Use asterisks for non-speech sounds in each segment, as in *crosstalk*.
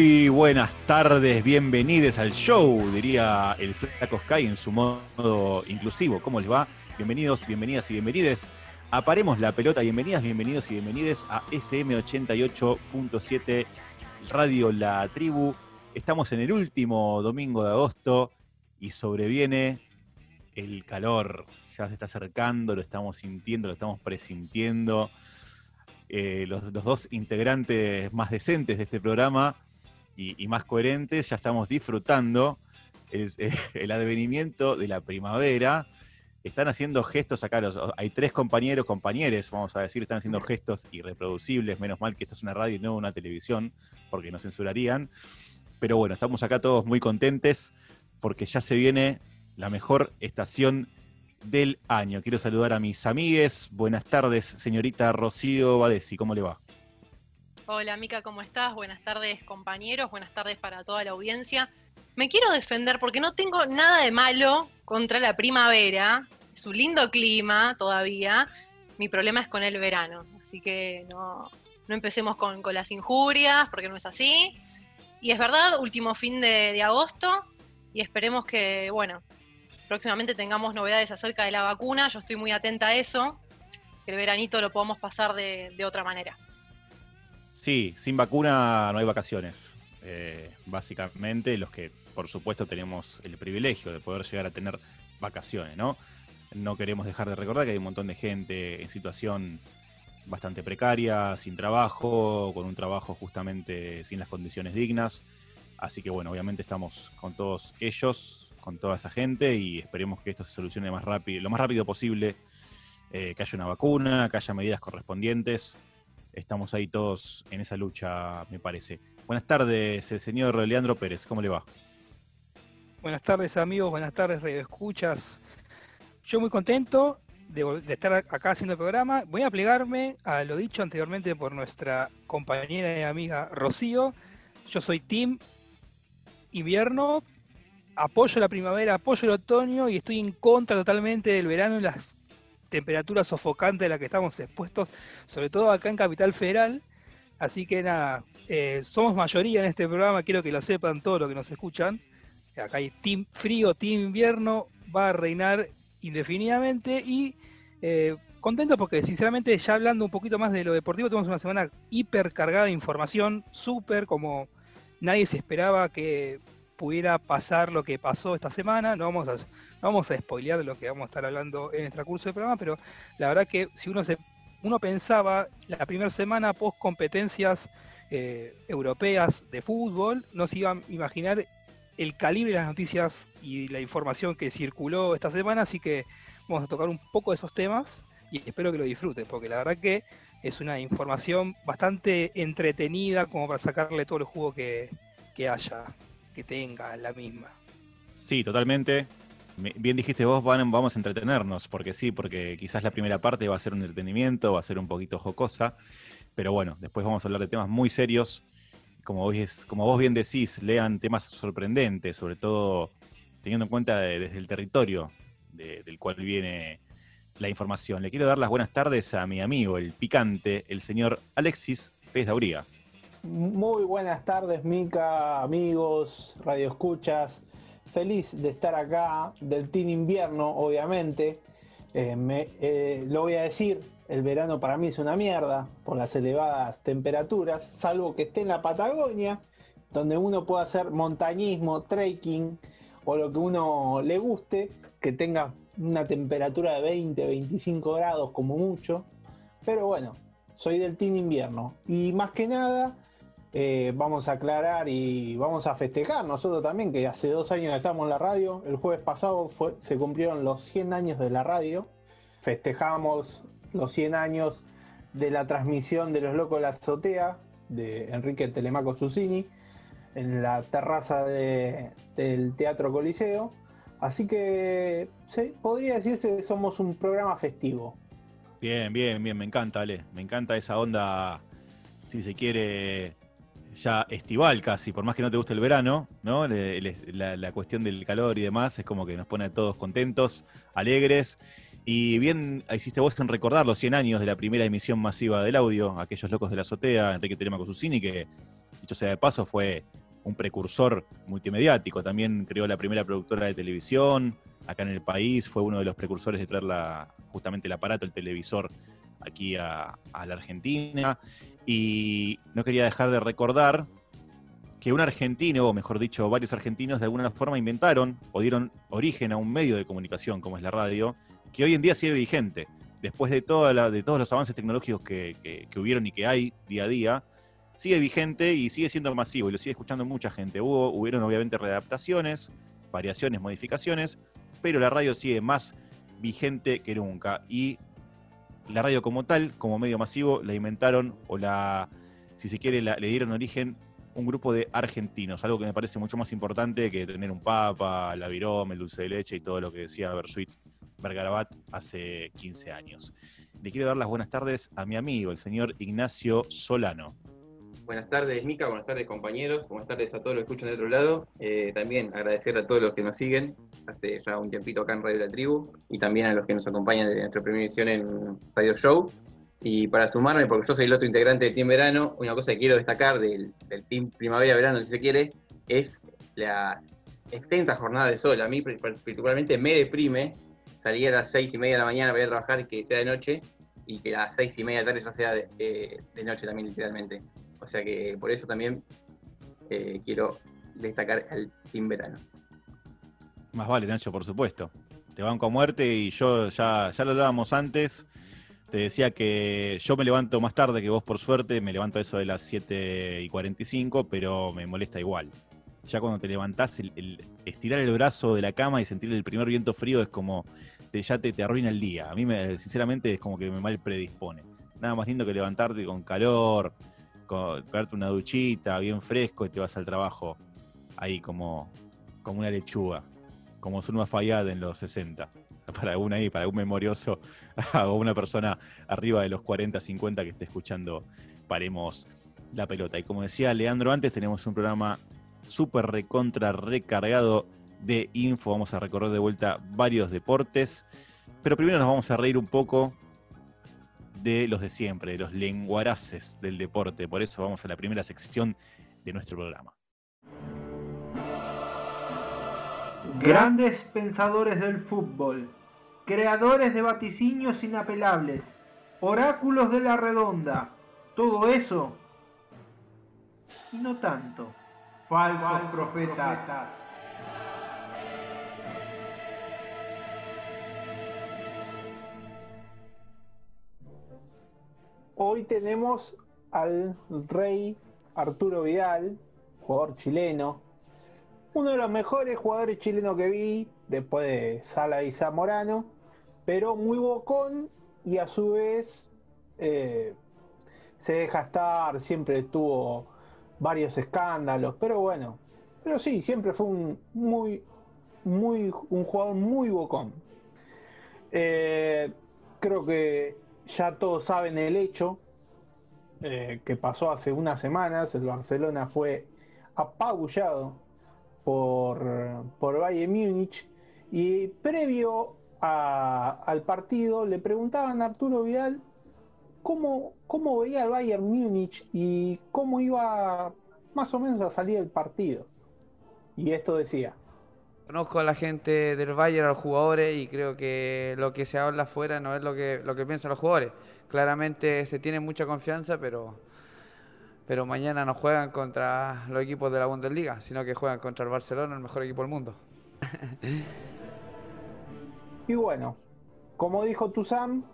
Muy buenas tardes, bienvenidos al show, diría el Flaco Sky en su modo inclusivo. ¿Cómo les va? Bienvenidos, bienvenidas y bienvenides. Aparemos la pelota, bienvenidas, bienvenidos y bienvenides a FM 88.7 Radio La Tribu. Estamos en el último domingo de agosto y sobreviene el calor. Ya se está acercando, lo estamos sintiendo, lo estamos presintiendo. Eh, los, dos integrantes más decentes de este programa y, más coherentes, ya estamos disfrutando *laughs* el, advenimiento de la primavera. Están haciendo gestos acá, hay tres compañeros, compañeros, vamos a decir, están haciendo gestos irreproducibles, menos mal que esto es una radio y no una televisión, porque nos censurarían. Pero bueno, estamos acá todos muy contentes porque ya se viene la mejor estación del año. Quiero saludar a mis amigues. Buenas tardes, señorita Rocío Badesi. ¿Cómo le va? Hola, Mica, ¿cómo estás? Buenas tardes, compañeros. Buenas tardes para toda la audiencia. Me quiero defender porque no tengo nada de malo contra la primavera. Es un lindo clima todavía. Mi problema es con el verano. Así que no, empecemos con, las injurias porque no es así. Y es verdad, último fin de, de agosto. Y esperemos que, bueno, próximamente tengamos novedades acerca de la vacuna. Yo estoy muy atenta a eso, que el veranito lo podamos pasar de, otra manera. Sí, sin vacuna no hay vacaciones. Eh, básicamente los que, por supuesto, tenemos el privilegio de poder llegar a tener vacaciones, ¿no? No queremos dejar de recordar que hay un montón de gente en situación bastante precaria, sin trabajo, con un trabajo justamente sin las condiciones dignas. Así que bueno, obviamente estamos con todos ellos, con toda esa gente y esperemos que esto se solucione más rápido, lo más rápido posible, eh, que haya una vacuna, que haya medidas correspondientes. Estamos ahí todos en esa lucha, me parece. Buenas tardes, el señor Leandro Pérez, ¿cómo le va? Buenas tardes amigos, buenas tardes Radio Escuchas. Yo muy contento de, estar acá haciendo el programa. Voy a plegarme a lo dicho anteriormente por nuestra compañera y amiga Rocío. Yo soy Tim Invierno, apoyo la primavera, apoyo el otoño y estoy en contra totalmente del verano y las temperaturas sofocantes a las que estamos expuestos, sobre todo acá en Capital Federal. Así que nada, eh, somos mayoría en este programa, quiero que lo sepan todos los que nos escuchan. Acá hay team frío, team invierno, va a reinar indefinidamente y eh, contento porque sinceramente ya hablando un poquito más de lo deportivo, tenemos una semana hiper cargada de información, súper como nadie se esperaba que pudiera pasar lo que pasó esta semana. No vamos a, vamos a spoilear lo que vamos a estar hablando en el transcurso del programa, pero la verdad que si uno se uno pensaba la primera semana post competencias eh, europeas de fútbol, no se iba a imaginar el calibre de las noticias y la información que circuló esta semana, así que vamos a tocar un poco de esos temas y espero que lo disfruten, porque la verdad que es una información bastante entretenida como para sacarle todo el jugo que, que haya que tenga la misma. Sí, totalmente. Bien dijiste vos, vamos a entretenernos, porque sí, porque quizás la primera parte va a ser un entretenimiento, va a ser un poquito jocosa, pero bueno, después vamos a hablar de temas muy serios. Como vos, bien decís, lean temas sorprendentes, sobre todo teniendo en cuenta desde el territorio del cual viene la información. Le quiero dar las buenas tardes a mi amigo, el picante, el señor Alexis Pez Dauría. Muy buenas tardes, Mica, amigos, radio escuchas. Feliz de estar acá, del Team Invierno, obviamente. Eh, eh, lo voy a decir, el verano para mí es una mierda por las elevadas temperaturas, salvo que esté en la Patagonia, donde uno puede hacer montañismo, trekking o lo que uno le guste, que tenga una temperatura de 20, 25 grados como mucho. Pero bueno, soy del Team Invierno. Y más que nada, eh, vamos a aclarar y vamos a festejar nosotros también, que hace dos años estamos en la radio. El jueves pasado se cumplieron los 100 años de la radio. Festejamos los 100 años de la transmisión de Los Locos de la Azotea de Enrique Telemaco Susini en la terraza del Teatro Coliseo. Así que podría decirse que somos un programa festivo. Bien, bien, bien, me encanta, Ale. Me encanta esa onda, si se quiere, ya estival casi, por más que no te guste el verano, ¿no? La, cuestión del calor y demás es como que nos pone a todos contentos, alegres. Y bien hiciste vos en recordar los 100 años de la primera emisión masiva del audio, aquellos locos de la azotea, Enrique Telemaco Susini, que dicho sea de paso, fue un precursor multimediático. También creó la primera productora de televisión acá en el país, fue uno de los precursores de traer justamente el aparato, el televisor, aquí a, la Argentina. Y no quería dejar de recordar que un argentino, o mejor dicho, varios argentinos de alguna forma inventaron o dieron origen a un medio de comunicación como es la radio, que hoy en día sigue vigente. Después de, de todos los avances tecnológicos que, hubieron y que hay día a día, sigue vigente y sigue siendo masivo y lo sigue escuchando mucha gente. Hubo, hubieron obviamente readaptaciones, variaciones, modificaciones, pero la radio sigue más vigente que nunca. Y la radio como tal, como medio masivo, la inventaron o la, si se quiere, le dieron origen un grupo de argentinos, algo que me parece mucho más importante que tener un papa, la virome, el dulce de leche y todo lo que decía Bersuit Bergarabat hace 15 años. Le quiero dar las buenas tardes a mi amigo, el señor Ignacio Solano. Buenas tardes, Mica, buenas tardes, compañeros, buenas tardes a todos los que escuchan del otro lado. Eh, también agradecer a todos los que nos siguen hace ya un tiempito acá en Radio de la Tribu y también a los que nos acompañan de nuestra primera edición en Radio Show. Y para sumarme, porque yo soy el otro integrante del Team Verano, una cosa que quiero destacar del, Team Primavera-Verano, si se quiere, es la extensa jornada de sol. A mí particularmente me deprime salir a las seis y media de la mañana para ir a trabajar y que sea de noche y que a las seis y media de tarde ya sea de, noche también literalmente. O sea que por eso también eh, quiero destacar al Team Verano. Más vale, Nacho, por supuesto. Te banco a muerte y yo ya, ya lo hablábamos antes. Te decía que yo me levanto más tarde que vos, por suerte. Me levanto a eso de las 7 y 45, pero me molesta igual. Ya cuando te levantás, el, estirar el brazo de la cama y sentir el primer viento frío es como. Te, ya te, te arruina el día. A mí, me, sinceramente, es como que me mal predispone. Nada más lindo que levantarte con calor, con, darte una duchita, bien fresco y te vas al trabajo ahí como, como una lechuga como Zulma Fayad en los 60. *laughs* Para algún ahí, para algún memorioso *laughs* o una persona arriba de los 40, 50 que esté escuchando, paremos la pelota. Y como decía Leandro antes, tenemos un programa súper recontra recargado de info. Vamos a recorrer de vuelta varios deportes. Pero primero nos vamos a reír un poco de los de siempre, de los lenguaraces del deporte. Por eso vamos a la primera sección de nuestro programa. Grandes pensadores del fútbol, creadores de vaticinios inapelables, oráculos de la redonda, todo eso y no tanto. Falsos, profetas. Hoy tenemos al rey Arturo Vidal, jugador chileno, uno de los mejores jugadores chilenos que vi, después de Sala y Zamorano, pero muy bocón y a su vez eh, se deja estar, siempre tuvo varios escándalos, pero bueno, pero sí, siempre fue un muy, muy, un jugador muy bocón. Eh, creo que ya todos saben el hecho eh, que pasó hace unas semanas, el Barcelona fue apabullado por, por Bayern Múnich y previo al partido le preguntaban a Arturo Vidal cómo, cómo veía el Bayern Múnich y cómo iba más o menos a salir el partido. Y esto decía. Conozco a la gente del Bayern, a los jugadores, y creo que lo que se habla afuera no es lo que, lo que piensan los jugadores. Claramente se tiene mucha confianza, pero pero mañana no juegan contra los equipos de la Bundesliga, sino que juegan contra el Barcelona, el mejor equipo del mundo. *laughs* y bueno, como dijo Tuzam,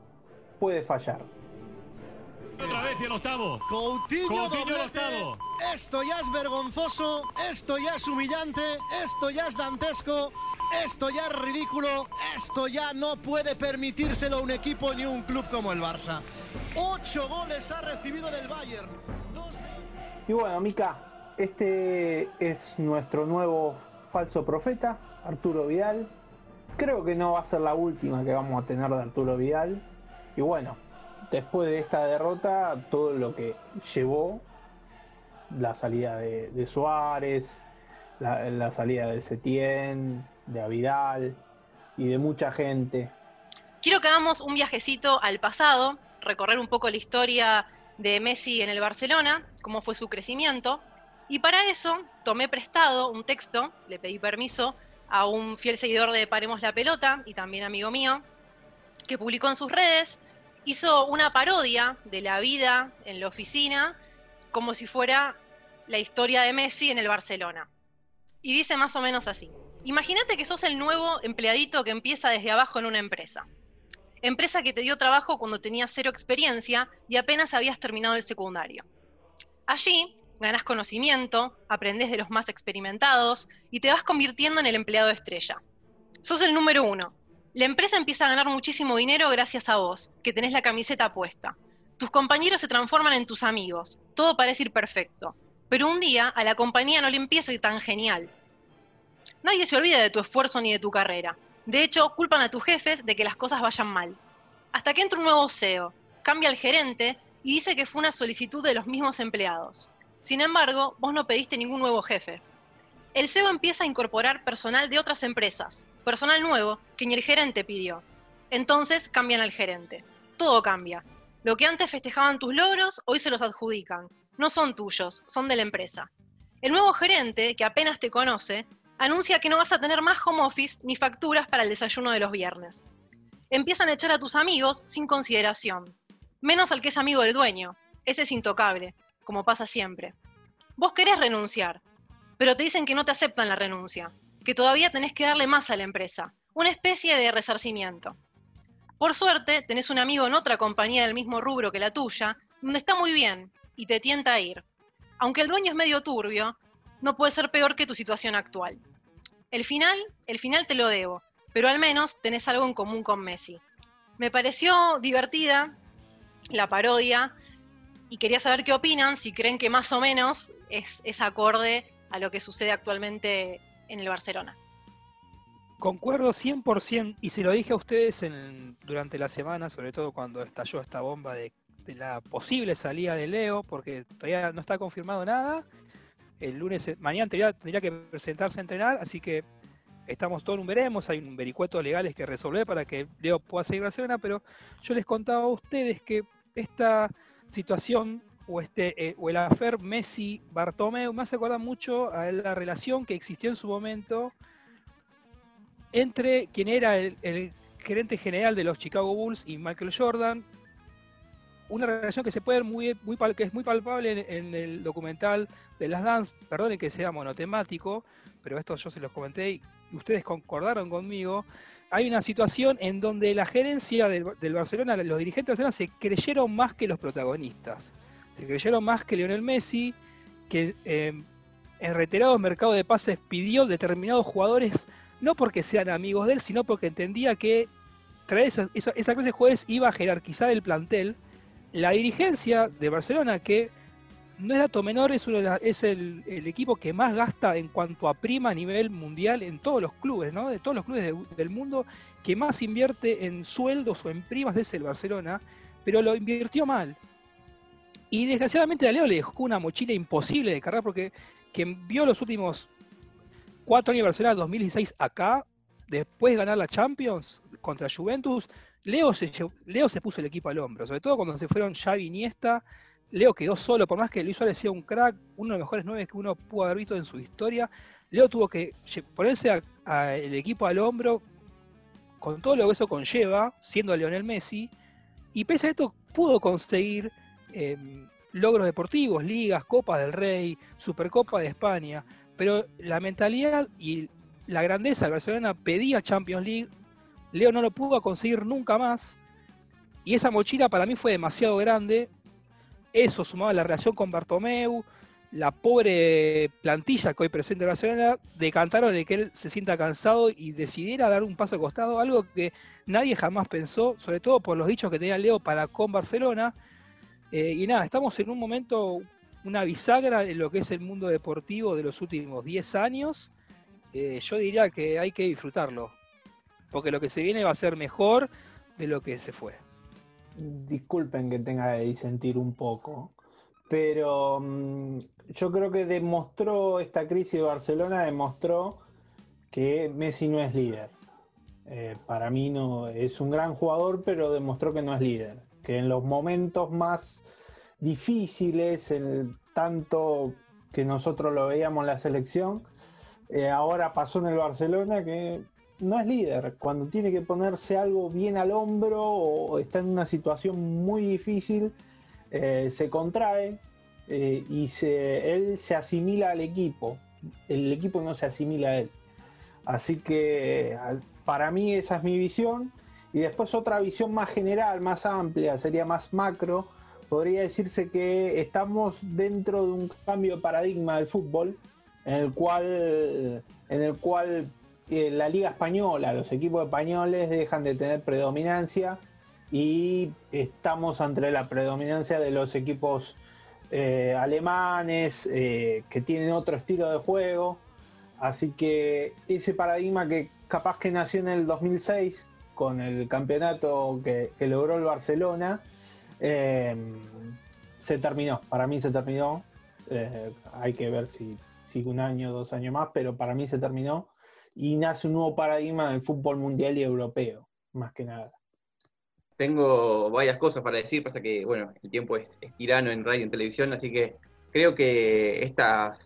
puede fallar. Otra vez y el octavo. Coutinho, octavo. Esto ya es vergonzoso, esto ya es humillante, esto ya es dantesco, esto ya es ridículo, esto ya no puede permitírselo un equipo ni un club como el Barça. Ocho goles ha recibido del Bayern. Y bueno, Mica, este es nuestro nuevo falso profeta, Arturo Vidal. Creo que no va a ser la última que vamos a tener de Arturo Vidal. Y bueno, después de esta derrota, todo lo que llevó la salida de, Suárez, la, salida de Setién, de Vidal y de mucha gente. Quiero que hagamos un viajecito al pasado, recorrer un poco la historia de Messi en el Barcelona, cómo fue su crecimiento, Y para eso tomé prestado un texto, le pedí permiso a un fiel seguidor de Paremos la Pelota y también amigo mío, que publicó en sus redes, hizo una parodia de la vida en la oficina como si fuera la historia de Messi en el Barcelona. Y dice más o menos así. Imagínate que sos el nuevo empleadito que empieza desde abajo en una empresa. Empresa que te dio trabajo cuando tenías cero experiencia y apenas habías terminado el secundario. Allí ganás conocimiento, aprendés de los más experimentados y te vas convirtiendo en el empleado estrella. Sos el número uno. La empresa empieza a ganar muchísimo dinero gracias a vos, que tenés la camiseta puesta. Tus compañeros se transforman en tus amigos. Todo parece ir perfecto. Pero un día a la compañía no le empieza a ir tan genial. Nadie se olvida de tu esfuerzo ni de tu carrera. De hecho, culpan a tus jefes de que las cosas vayan mal. Hasta que entra un nuevo CEO, cambia el gerente y dice que fue una solicitud de los mismos empleados. Sin embargo, vos no pediste ningún nuevo jefe. El CEO empieza a incorporar personal de otras empresas, personal nuevo que ni el gerente pidió. Entonces cambian al gerente. Todo cambia. Lo que antes festejaban tus logros, hoy se los adjudican. No son tuyos, son de la empresa. El nuevo gerente, que apenas te conoce, anuncia que no vas a tener más home office ni facturas para el desayuno de los viernes. Empiezan a echar a tus amigos sin consideración, menos al que es amigo del dueño. Ese es intocable como pasa siempre. Vos querés renunciar, pero te dicen que no te aceptan la renuncia, que todavía tenés que darle más a la empresa, una especie de resarcimiento. Por suerte, tenés un amigo en otra compañía del mismo rubro que la tuya, donde está muy bien y te tienta a ir. Aunque el dueño es medio turbio, no puede ser peor que tu situación actual. El final, el final te lo debo, pero al menos tenés algo en común con Messi. Me pareció divertida la parodia y quería saber qué opinan, si creen que más o menos es, es acorde a lo que sucede actualmente en el Barcelona. Concuerdo 100% y se lo dije a ustedes en, durante la semana, sobre todo cuando estalló esta bomba de, la posible salida de Leo, porque todavía no está confirmado nada. El lunes, mañana tendría, que presentarse a entrenar, así que estamos todos un veremos, hay un vericueto legales que resolver para que Leo pueda seguir Barcelona, pero yo les contaba a ustedes que esta situación o, este, eh, o el afer Messi-Bartomeu me hace acordar mucho a la relación que existió en su momento entre quien era el, gerente general de los Chicago Bulls y Michael Jordan. Una relación que se puede ver muy, muy que es muy palpable en, el documental de las Dance, perdonen que sea monotemático, pero esto yo se los comenté y ustedes concordaron conmigo hay una situación en donde la gerencia del, Barcelona, los dirigentes del Barcelona se creyeron más que los protagonistas. Se creyeron más que Lionel Messi, que eh, en reiterados mercados de pases pidió determinados jugadores, no porque sean amigos de él, sino porque entendía que traer esa, esa, esa clase de jugadores iba a jerarquizar el plantel. La dirigencia de Barcelona, que no es dato menor, es, es el, equipo que más gasta en cuanto a prima a nivel mundial en todos los clubes, ¿no? De todos los clubes de, del mundo, que más invierte en sueldos o en primas es el Barcelona, pero lo invirtió mal. Y desgraciadamente a Leo le dejó una mochila imposible de cargar porque quien vio los últimos cuatro años de Barcelona, 2016 acá, después de ganar la Champions contra Juventus, Leo se, Leo se puso el equipo al hombro, sobre todo cuando se fueron Xavi Iniesta, Leo quedó solo, por más que Luis Suárez sea un crack, uno de los mejores nueve que uno pudo haber visto en su historia. Leo tuvo que ponerse el equipo al hombro con todo lo que eso conlleva, siendo Lionel Messi, y pese a esto pudo conseguir eh, logros deportivos, ligas, Copas del Rey, Supercopa de España, pero la mentalidad y la grandeza de Barcelona pedía Champions League, Leo no lo pudo conseguir nunca más, y esa mochila para mí fue demasiado grande, eso sumado a la relación con Bartomeu, la pobre plantilla que hoy presenta Barcelona, decantaron en que él se sienta cansado y decidiera dar un paso al costado, algo que nadie jamás pensó, sobre todo por los dichos que tenía Leo para con Barcelona. Eh, y nada, estamos en un momento, una bisagra en lo que es el mundo deportivo de los últimos 10 años. Eh, yo diría que hay que disfrutarlo, porque lo que se viene va a ser mejor de lo que se fue disculpen que tenga que disentir un poco, pero um, yo creo que demostró esta crisis de Barcelona, demostró que Messi no es líder. Eh, para mí no es un gran jugador, pero demostró que no es líder. Que en los momentos más difíciles, el, tanto que nosotros lo veíamos en la selección. Eh, ahora pasó en el Barcelona que no es líder. Cuando tiene que ponerse algo bien al hombro o está en una situación muy difícil, eh, se contrae eh, y él se asimila al equipo. El equipo no se asimila a él. Así que para mí esa es mi visión. Y después otra visión más general, más amplia, sería más macro. Podría decirse que estamos dentro de un cambio de paradigma del fútbol, en el cual, en el cual eh, la liga española, los equipos españoles dejan de tener predominancia y estamos ante la predominancia de los equipos eh, alemanes eh, que tienen otro estilo de juego. Así que ese paradigma que capaz que nació en el 2006 con el campeonato que, logró el Barcelona, se terminó. Para mí se terminó. hay que ver si sigue un año, dos años más, pero para mí se terminó y nace un nuevo paradigma del fútbol mundial y europeo, más que nada. Tengo varias cosas para decir, pasa que, bueno, el tiempo es, tirano en radio y en televisión, así que creo que estas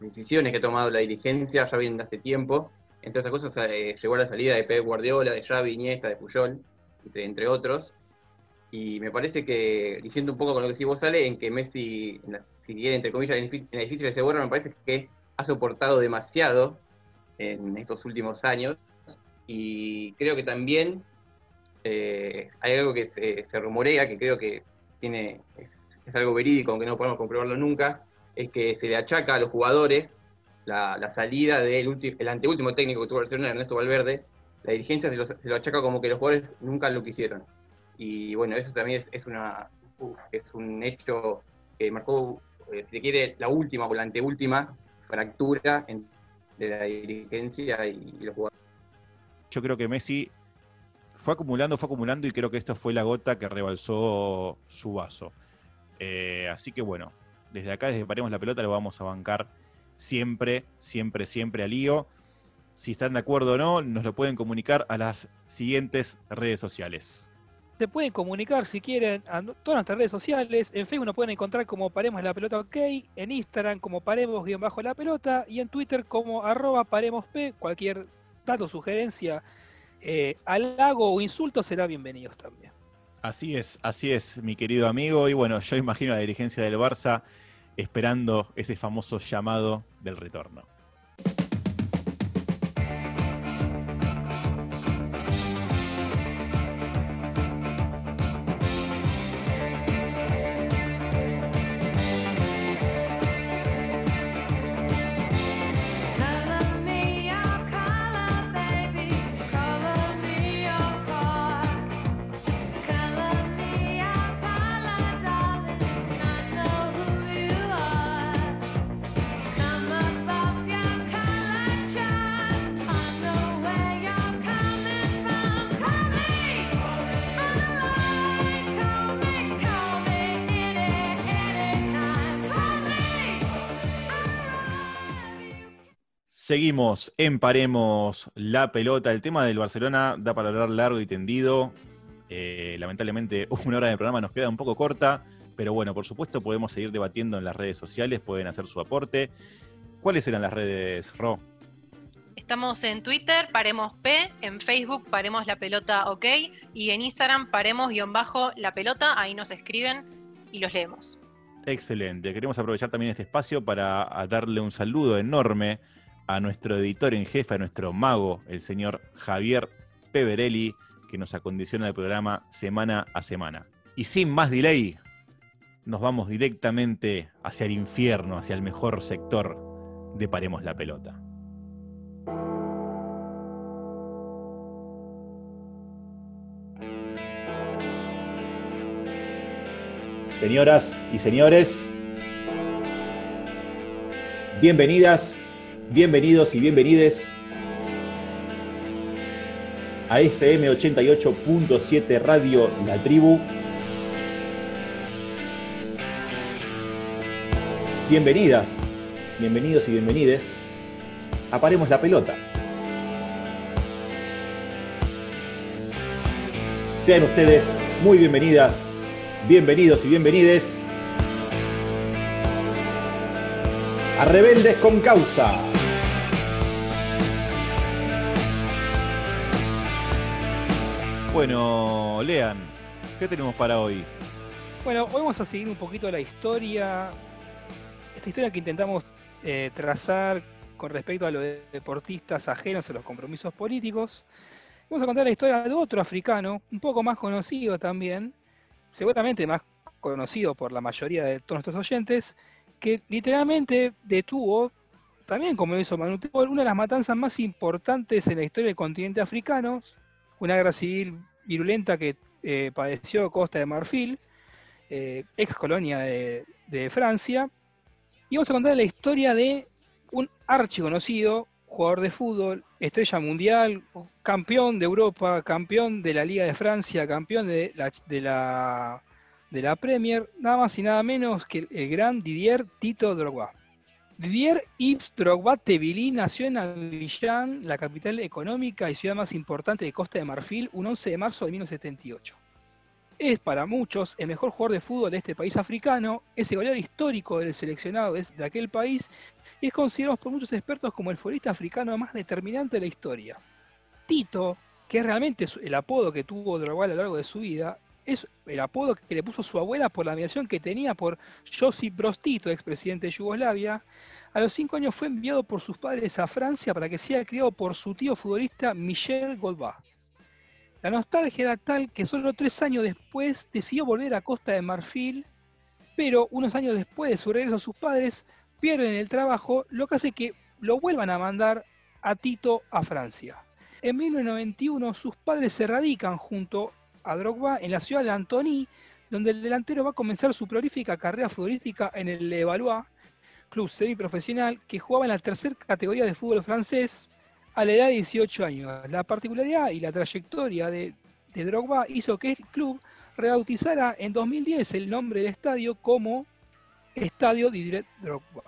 decisiones que ha tomado la dirigencia ya vienen de hace tiempo. Entre otras cosas, eh, llegó la salida de Pep Guardiola, de Xavi, Iniesta, de Puyol, entre, otros. Y me parece que, diciendo un poco con lo que sí vos sale, en que Messi, si quiere, entre comillas, en el edificio de ese me parece que ha soportado demasiado en estos últimos años. Y creo que también eh, hay algo que se, rumorea, que creo que tiene es, algo verídico, aunque no podemos comprobarlo nunca, es que se le achaca a los jugadores la, salida del el anteúltimo técnico que tuvo Barcelona, Ernesto Valverde. La dirigencia se lo, achaca como que los jugadores nunca lo quisieron. Y bueno, eso también es, un hecho que marcó, eh, si se quiere, la última o la anteúltima fractura en de la dirigencia y, los jugadores. Yo creo que Messi fue acumulando, fue acumulando y creo que esto fue la gota que rebalsó su vaso. Eh, así que bueno, desde acá, desde Paremos la Pelota, lo vamos a bancar siempre, siempre, siempre al lío. Si están de acuerdo o no, nos lo pueden comunicar a las siguientes redes sociales se pueden comunicar si quieren a todas nuestras redes sociales. En Facebook nos pueden encontrar como Paremos la Pelota OK, en Instagram como Paremos-la Pelota y en Twitter como arroba Paremos P. Cualquier dato, sugerencia, eh, halago o insulto será bienvenidos también. Así es, así es, mi querido amigo. Y bueno, yo imagino a la dirigencia del Barça esperando ese famoso llamado del retorno. Seguimos, emparemos la pelota. El tema del Barcelona da para hablar largo y tendido. Eh, lamentablemente, *laughs* una hora de programa nos queda un poco corta, pero bueno, por supuesto podemos seguir debatiendo en las redes sociales, pueden hacer su aporte. ¿Cuáles eran las redes, Ro? Estamos en Twitter, Paremos P, en Facebook, Paremos la Pelota OK, y en Instagram, Paremos-la Pelota, ahí nos escriben y los leemos. Excelente. Queremos aprovechar también este espacio para darle un saludo enorme a nuestro editor en jefe, a nuestro mago, el señor Javier Peverelli, que nos acondiciona el programa semana a semana. Y sin más delay, nos vamos directamente hacia el infierno, hacia el mejor sector de Paremos la Pelota. Señoras y señores, bienvenidas Bienvenidos y bienvenides a FM 88.7 Radio La Tribu. Bienvenidas, bienvenidos y bienvenides a Paremos la Pelota. Sean ustedes muy bienvenidas, bienvenidos y bienvenides a Rebeldes con Causa. Bueno, Lean, ¿qué tenemos para hoy? Bueno, hoy vamos a seguir un poquito la historia, esta historia que intentamos eh, trazar con respecto a los deportistas ajenos a los compromisos políticos. Vamos a contar la historia de otro africano, un poco más conocido también, seguramente más conocido por la mayoría de todos nuestros oyentes, que literalmente detuvo, también como hizo Manu una de las matanzas más importantes en la historia del continente africano, una guerra civil virulenta que eh, padeció Costa de Marfil, eh, ex colonia de, de Francia, y vamos a contar la historia de un archiconocido jugador de fútbol, estrella mundial, campeón de Europa, campeón de la Liga de Francia, campeón de la, de la, de la Premier, nada más y nada menos que el gran Didier Tito Drogba. Didier Yves Drogba Tevili nació en Abidjan, la capital económica y ciudad más importante de Costa de Marfil, un 11 de marzo de 1978. Es para muchos el mejor jugador de fútbol de este país africano, es el goleador histórico del seleccionado de aquel país y es considerado por muchos expertos como el futbolista africano más determinante de la historia. Tito, que es realmente el apodo que tuvo Drogba a lo largo de su vida, es el apodo que le puso su abuela por la admiración que tenía por Josip Broz Tito, expresidente de Yugoslavia. A los cinco años fue enviado por sus padres a Francia para que sea criado por su tío futbolista Michel Golba. La nostalgia era tal que solo tres años después decidió volver a Costa de Marfil, pero unos años después de su regreso a sus padres, pierden el trabajo, lo que hace que lo vuelvan a mandar a Tito a Francia. En 1991 sus padres se radican junto a Drogba en la ciudad de Antony, donde el delantero va a comenzar su prolífica carrera futbolística en el Le Valois, club semiprofesional que jugaba en la tercera categoría de fútbol francés a la edad de 18 años. La particularidad y la trayectoria de, de Drogba hizo que el club rebautizara en 2010 el nombre del estadio como Estadio Didier Drogba.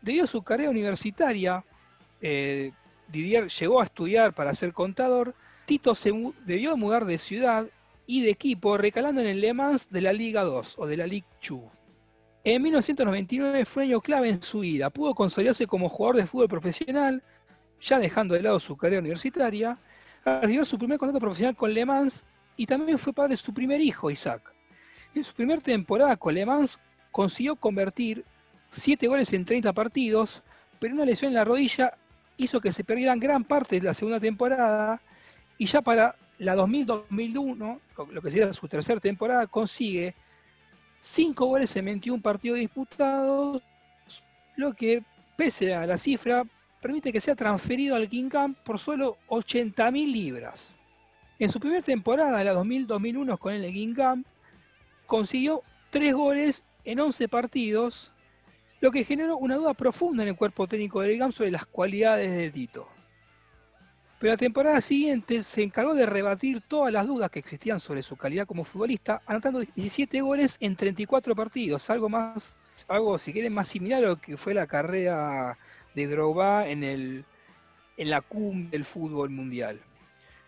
Debido a su carrera universitaria, eh, Didier llegó a estudiar para ser contador. Tito se debió mudar de ciudad y de equipo, recalando en el Le Mans de la Liga 2 o de la Ligue 2. En 1999 fue un año clave en su vida. Pudo consolidarse como jugador de fútbol profesional, ya dejando de lado su carrera universitaria, recibió su primer contrato profesional con Le Mans y también fue padre de su primer hijo, Isaac. En su primera temporada con Le Mans consiguió convertir 7 goles en 30 partidos, pero una lesión en la rodilla hizo que se perdieran gran parte de la segunda temporada y ya para la 2000-2001, lo que sería su tercera temporada, consigue 5 goles en 21 partidos disputados, lo que, pese a la cifra, permite que sea transferido al King Camp por solo 80.000 libras. En su primera temporada, la 2000-2001 con el King Camp, consiguió 3 goles en 11 partidos, lo que generó una duda profunda en el cuerpo técnico del GAM sobre las cualidades de Tito. Pero la temporada siguiente se encargó de rebatir todas las dudas que existían sobre su calidad como futbolista, anotando 17 goles en 34 partidos, algo más, algo si quieren más similar a lo que fue la carrera de Drogba en el en la cumbre del fútbol mundial.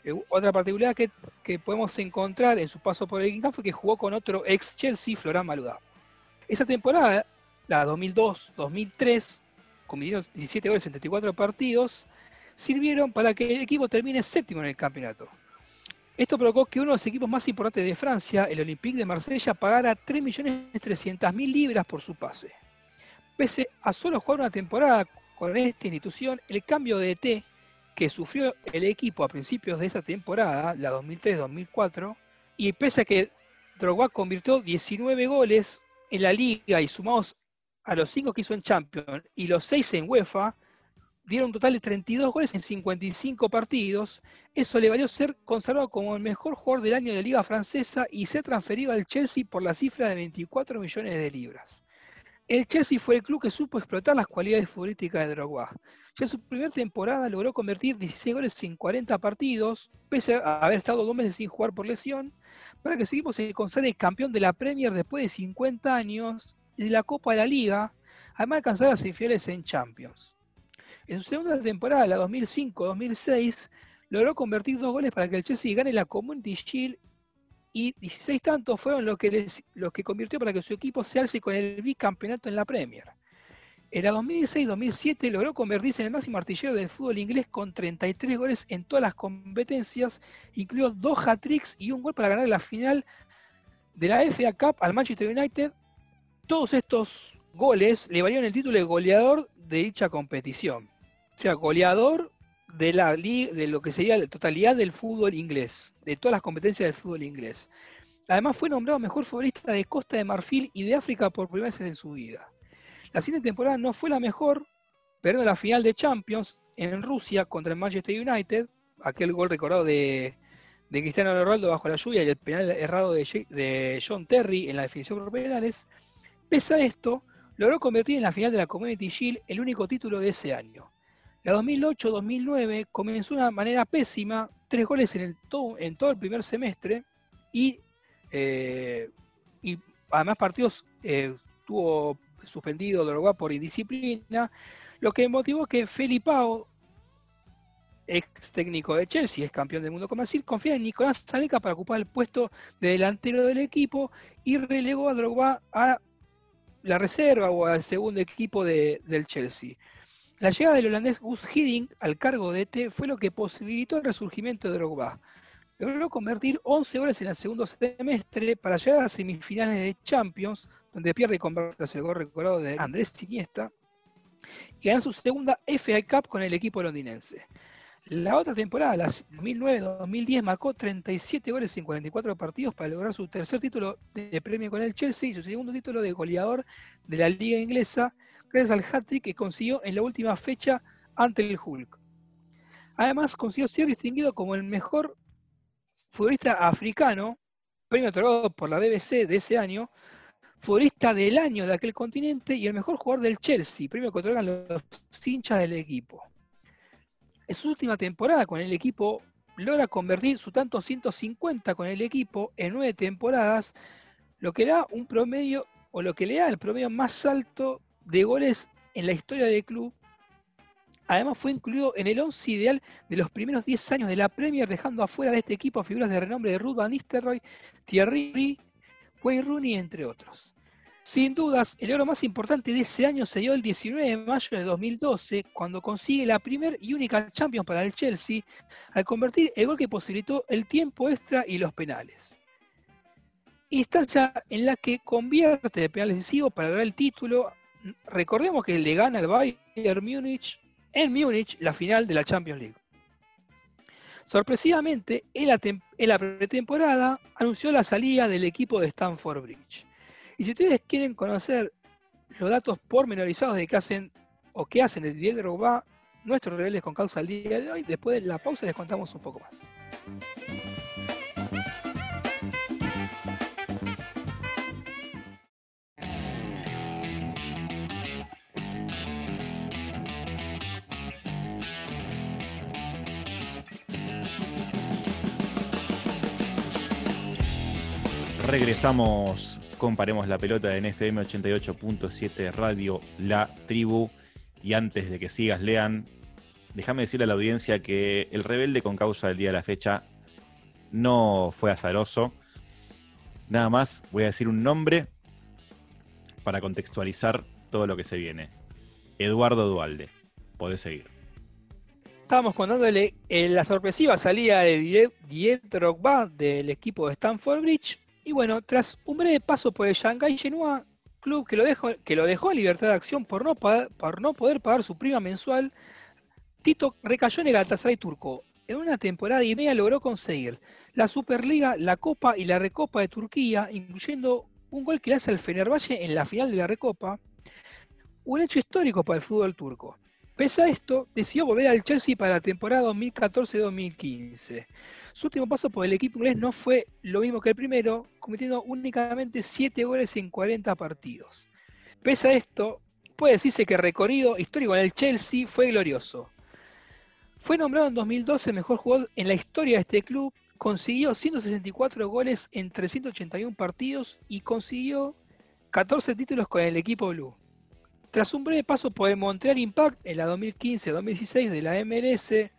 Eh, otra particularidad que, que, podemos encontrar en su paso por el King fue que jugó con otro ex Chelsea, Florán Maludá. Esa temporada, la 2002-2003, con 17 goles en 34 partidos, sirvieron para que el equipo termine séptimo en el campeonato. Esto provocó que uno de los equipos más importantes de Francia, el Olympique de Marsella, pagara 3.300.000 libras por su pase. Pese a solo jugar una temporada con esta institución, el cambio de ET que sufrió el equipo a principios de esa temporada, la 2003-2004, y pese a que Drogba convirtió 19 goles en la liga y sumados a los 5 que hizo en Champions y los 6 en UEFA, dieron un total de 32 goles en 55 partidos. Eso le valió ser conservado como el mejor jugador del año de la liga francesa y ser transferido al Chelsea por la cifra de 24 millones de libras. El Chelsea fue el club que supo explotar las cualidades futbolísticas de Drogba. Ya su primera temporada logró convertir 16 goles en 40 partidos, pese a haber estado dos meses sin jugar por lesión, para que su equipo se considere campeón de la Premier después de 50 años y de la Copa de la Liga, además de alcanzar las semifinales en Champions. En su segunda temporada, la 2005-2006, logró convertir dos goles para que el Chelsea gane la Community Shield y 16 tantos fueron los que, los que convirtió para que su equipo se alce con el bicampeonato en la Premier. En la 2006-2007 logró convertirse en el máximo artillero del fútbol inglés con 33 goles en todas las competencias, incluido dos hat-tricks y un gol para ganar la final de la FA Cup al Manchester United. Todos estos goles le valieron el título de goleador de dicha competición. Sea, goleador de, la, de lo que sería la totalidad del fútbol inglés, de todas las competencias del fútbol inglés. Además fue nombrado mejor futbolista de Costa de Marfil y de África por primera vez en su vida. La siguiente temporada no fue la mejor, perdiendo la final de Champions en Rusia contra el Manchester United, aquel gol recordado de, Cristiano Ronaldo bajo la lluvia y el penal errado de, John Terry en la definición por penales. Pese a esto, logró convertir en la final de la Community Shield el único título de ese año. La 2008-2009 comenzó de una manera pésima, tres goles en, todo, el primer semestre y, eh, además partidos eh, tuvo suspendido Drogba por indisciplina, lo que motivó que Felipao, ex técnico de Chelsea, es campeón del mundo como decir, confía en Nicolás Zaneca para ocupar el puesto de delantero del equipo y relegó a Drogba a la reserva o al segundo equipo del Chelsea. La llegada del holandés Gus Hiddink al cargo de ET fue lo que posibilitó el resurgimiento de Drogba. Logró convertir 11 goles en el segundo semestre para llegar a semifinales de Champions, donde pierde con el gol recordado de Andrés Siniesta, y gana su segunda FA Cup con el equipo londinense. La otra temporada, la 2009-2010, marcó 37 goles en 44 partidos para lograr su tercer título de premio con el Chelsea y su segundo título de goleador de la Liga Inglesa, gracias al hat-trick que consiguió en la última fecha ante el Hulk. Además, consiguió ser distinguido como el mejor futbolista africano, premio otorgado por la BBC de ese año, futbolista del año de aquel continente y el mejor jugador del Chelsea, premio que otorgan los hinchas del equipo. En su última temporada con el equipo logra convertir su tanto 150 con el equipo en nueve temporadas, lo que da un promedio o lo que le da el promedio más alto de goles en la historia del club. Además fue incluido en el 11 ideal de los primeros 10 años de la Premier, dejando afuera de este equipo figuras de renombre de Ruth Van Nistelrooy, Thierry Wayne Rooney, entre otros. Sin dudas, el oro más importante de ese año se dio el 19 de mayo de 2012, cuando consigue la primera y única Champions para el Chelsea, al convertir el gol que posibilitó el tiempo extra y los penales. Instancia en la que convierte de penal decisivo para ganar el título. Recordemos que le gana al Bayern Múnich en Múnich la final de la Champions League. Sorpresivamente, en la, pretemporada anunció la salida del equipo de Stamford Bridge. Y si ustedes quieren conocer los datos pormenorizados de qué hacen o qué hacen el Didier Drogba, nuestros rebeldes con causa al día de hoy, después de la pausa les contamos un poco más. Regresamos, comparemos la pelota en FM 88.7 Radio La Tribu. Y antes de que sigas, lean, déjame decirle a la audiencia que el rebelde con causa del día de la fecha no fue azaroso. Nada más voy a decir un nombre para contextualizar todo lo que se viene. Eduardo Dualde. Podés seguir. Estábamos contándole eh, la sorpresiva salida de Didier Drogba del equipo de Stanford Bridge y bueno, tras un breve paso por el Shanghai Shenhua, club que lo dejó, que lo dejó en libertad de acción por no, por no poder pagar su prima mensual, Tito recayó en el Galatasaray turco. En una temporada y media logró conseguir la Superliga, la Copa y la Recopa de Turquía, incluyendo un gol que le hace al Fenerbahce en la final de la Recopa, un hecho histórico para el fútbol turco. Pese a esto, decidió volver al Chelsea para la temporada 2014-2015. Su último paso por el equipo inglés no fue lo mismo que el primero, cometiendo únicamente 7 goles en 40 partidos. Pese a esto, puede decirse que el recorrido histórico en el Chelsea fue glorioso. Fue nombrado en 2012 mejor jugador en la historia de este club, consiguió 164 goles en 381 partidos y consiguió 14 títulos con el equipo blue. Tras un breve paso por el Montreal Impact en la 2015-2016 de la MLS,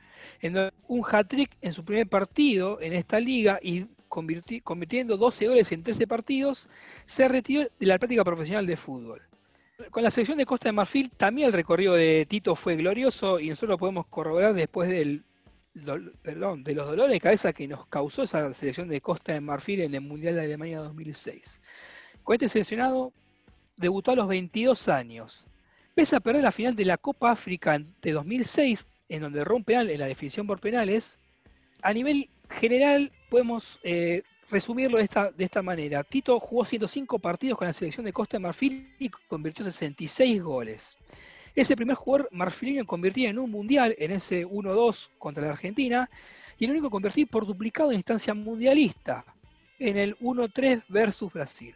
en un hat-trick en su primer partido en esta liga y convirtiendo 12 goles en 13 partidos, se retiró de la práctica profesional de fútbol. con la selección de Costa de Marfil también el recorrido de Tito fue glorioso y nosotros lo podemos corroborar después del, perdón, de los dolores de cabeza que nos causó esa selección de Costa de Marfil en el Mundial de Alemania 2006. Con este seleccionado debutó a los 22 años. Pese a perder la final de la Copa África de 2006, en donde erró un penal en la definición por penales, a nivel general podemos eh, resumirlo de esta, de esta manera. Tito jugó 105 partidos con la selección de Costa de Marfil y convirtió 66 goles. Es el primer jugador marfileño en convertir en un mundial en ese 1-2 contra la Argentina y el único en convertir por duplicado en instancia mundialista en el 1-3 versus Brasil.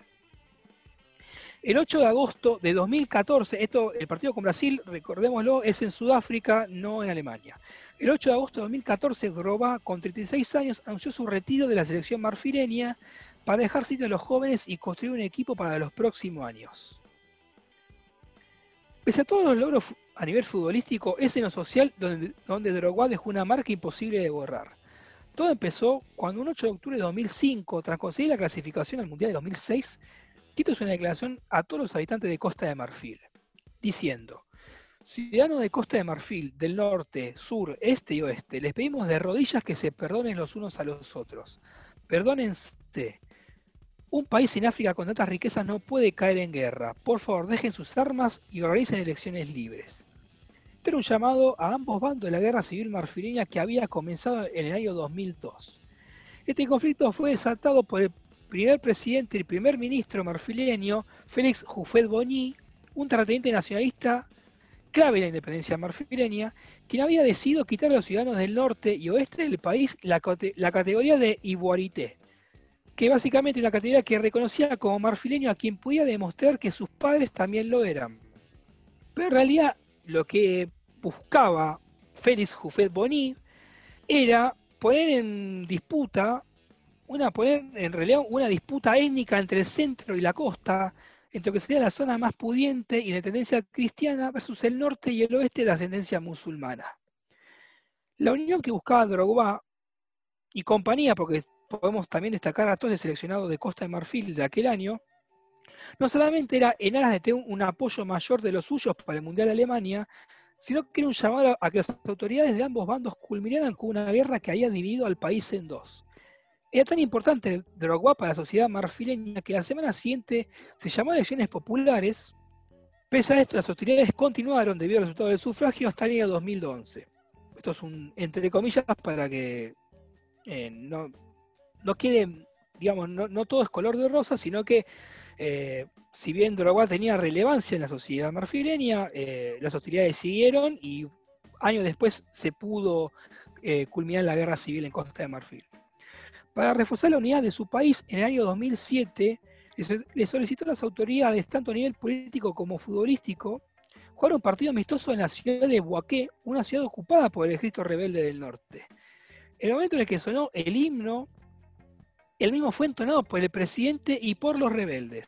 El 8 de agosto de 2014, esto, el partido con Brasil, recordémoslo, es en Sudáfrica, no en Alemania. El 8 de agosto de 2014, Drogba, con 36 años, anunció su retiro de la selección marfileña para dejar sitio a los jóvenes y construir un equipo para los próximos años. Pese a todos los logros a nivel futbolístico, es en lo social donde, donde Drogba dejó una marca imposible de borrar. Todo empezó cuando un 8 de octubre de 2005, tras conseguir la clasificación al Mundial de 2006, Tito hizo una declaración a todos los habitantes de Costa de Marfil, diciendo, Ciudadanos de Costa de Marfil, del norte, sur, este y oeste, les pedimos de rodillas que se perdonen los unos a los otros. Perdónense. Un país sin África con tantas riquezas no puede caer en guerra. Por favor, dejen sus armas y organicen elecciones libres. Este era un llamado a ambos bandos de la guerra civil marfileña que había comenzado en el año 2002. Este conflicto fue desatado por el primer presidente y primer ministro marfileño, Félix Houphouët-Boigny, un terrateniente nacionalista clave de la independencia marfileña, quien había decidido quitar a los ciudadanos del norte y oeste del país la, la categoría de ivoirité, que básicamente una categoría que reconocía como marfileño a quien podía demostrar que sus padres también lo eran. Pero en realidad lo que buscaba Félix Houphouët-Boigny era poner en disputa una poner en realidad una disputa étnica entre el centro y la costa, entre lo que sería la zona más pudiente y de tendencia cristiana versus el norte y el oeste de ascendencia musulmana. La unión que buscaba Drogba y compañía, porque podemos también destacar a todos los seleccionados de Costa de Marfil de aquel año, no solamente era en aras de tener un apoyo mayor de los suyos para el Mundial de Alemania, sino que era un llamado a que las autoridades de ambos bandos culminaran con una guerra que había dividido al país en dos. Era tan importante Drogba para la sociedad marfileña que la semana siguiente se llamó elecciones populares. Pese a esto, las hostilidades continuaron debido al resultado del sufragio hasta el año 2011. Esto es un entre comillas para que eh, no, no quede, digamos, no, no todo es color de rosa, sino que eh, si bien Drogba tenía relevancia en la sociedad marfileña, eh, las hostilidades siguieron y años después se pudo culminar la guerra civil en Costa de Marfil. Para reforzar la unidad de su país, en el año 2007 le so- le solicitó a las autoridades, tanto a nivel político como futbolístico, jugar un partido amistoso en la ciudad de Boaqué, una ciudad ocupada por el ejército rebelde del norte. En el momento en el que sonó el himno, el mismo fue entonado por el presidente y por los rebeldes.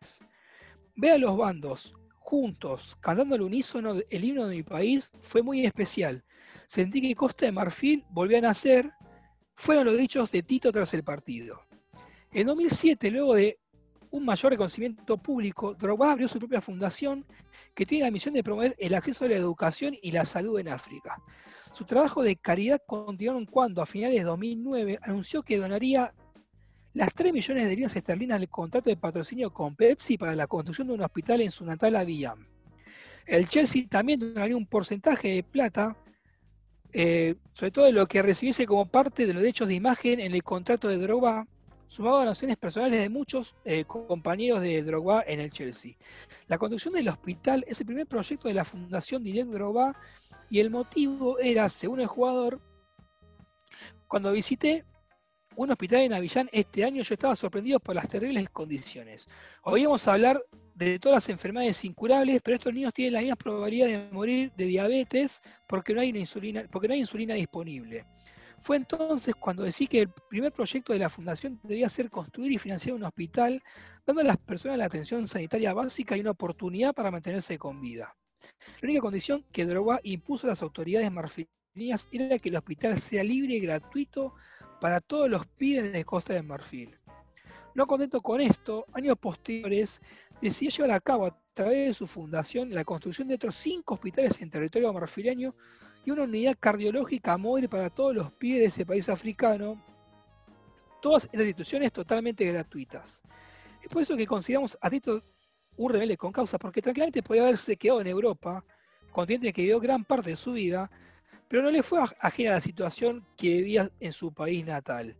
Ver a los bandos juntos cantando al unísono el himno de mi país fue muy especial. Sentí que Costa de Marfil volvió a nacer fueron los dichos de Tito tras el partido. En 2007, luego de un mayor reconocimiento público, Drogba abrió su propia fundación que tiene la misión de promover el acceso a la educación y la salud en África. Su trabajo de caridad continuó cuando, a finales de 2009, anunció que donaría las 3 millones de libras esterlinas del contrato de patrocinio con Pepsi para la construcción de un hospital en su natal Abiyán. El Chelsea también donaría un porcentaje de plata eh, sobre todo lo que recibiese como parte de los derechos de imagen en el contrato de Drogba, sumado a donaciones personales de muchos eh, compañeros de Drogba en el Chelsea. La construcción del hospital es el primer proyecto de la Fundación Direct Drogba y el motivo era, según el jugador, cuando visité un hospital en Avillán este año yo estaba sorprendido por las terribles condiciones. Oíamos hablar de todas las enfermedades incurables, pero estos niños tienen la misma probabilidad de morir de diabetes porque no hay, insulina, disponible. Fue entonces cuando decidí que el primer proyecto de la fundación debía ser construir y financiar un hospital, dando a las personas la atención sanitaria básica y una oportunidad para mantenerse con vida. La única condición que Drogba impuso a las autoridades marfilinas era que el hospital sea libre y gratuito para todos los pibes de Costa de Marfil. No contento con esto, años posteriores decidió llevar a cabo a través de su fundación la construcción de otros cinco hospitales en territorio marfileño y una unidad cardiológica móvil para todos los pibes de ese país africano. Todas estas instituciones totalmente gratuitas. Es por eso que consideramos a Tito un rebelde con causa, porque tranquilamente podría haberse quedado en Europa, continente que vivió gran parte de su vida, pero no le fue ajena a la situación que vivía en su país natal.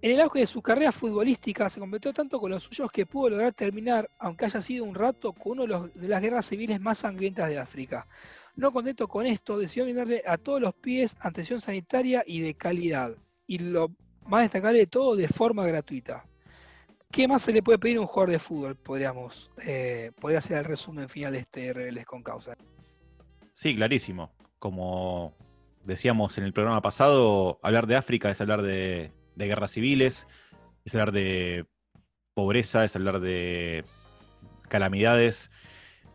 En el auge de su carrera futbolística se convirtió tanto con los suyos que pudo lograr terminar, aunque haya sido un rato, con una de las guerras civiles más sangrientas de África. No contento con esto, decidió brindarle a todos los pies atención sanitaria y de calidad, y lo más destacable de todo, de forma gratuita. ¿Qué más se le puede pedir a un jugador de fútbol? Podríamos, eh, podría ser el resumen final de este Rebeldes con Causa. Sí, clarísimo. Como decíamos en el programa pasado, hablar de África es hablar de, de guerras civiles, es hablar de pobreza, es hablar de calamidades.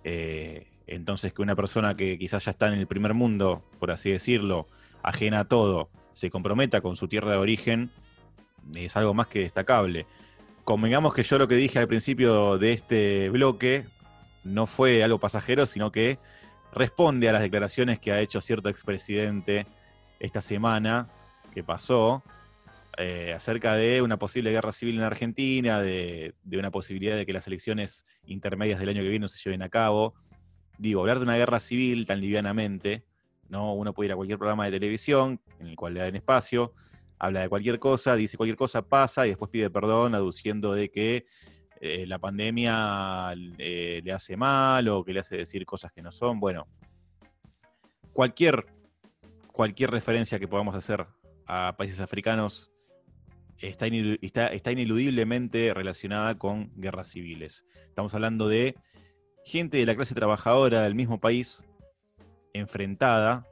Eh, entonces que una persona que quizás ya está en el primer mundo, por así decirlo, ajena a todo, se comprometa con su tierra de origen, es algo más que destacable. Convengamos que yo lo que dije al principio de este bloque no fue algo pasajero, sino que responde a las declaraciones que ha hecho cierto expresidente esta semana que pasó, eh, acerca de una posible guerra civil en Argentina, de, una posibilidad de que las elecciones intermedias del año que viene no se lleven a cabo. Digo, hablar de una guerra civil tan livianamente, ¿no? Uno puede ir a cualquier programa de televisión en el cual le dan espacio, habla de cualquier cosa, dice cualquier cosa, pasa y después pide perdón aduciendo de que eh, la pandemia eh, le hace mal o que le hace decir cosas que no son. Bueno, cualquier, cualquier referencia que podamos hacer a países africanos está, está, ineludiblemente relacionada con guerras civiles. Estamos hablando de gente de la clase trabajadora del mismo país enfrentada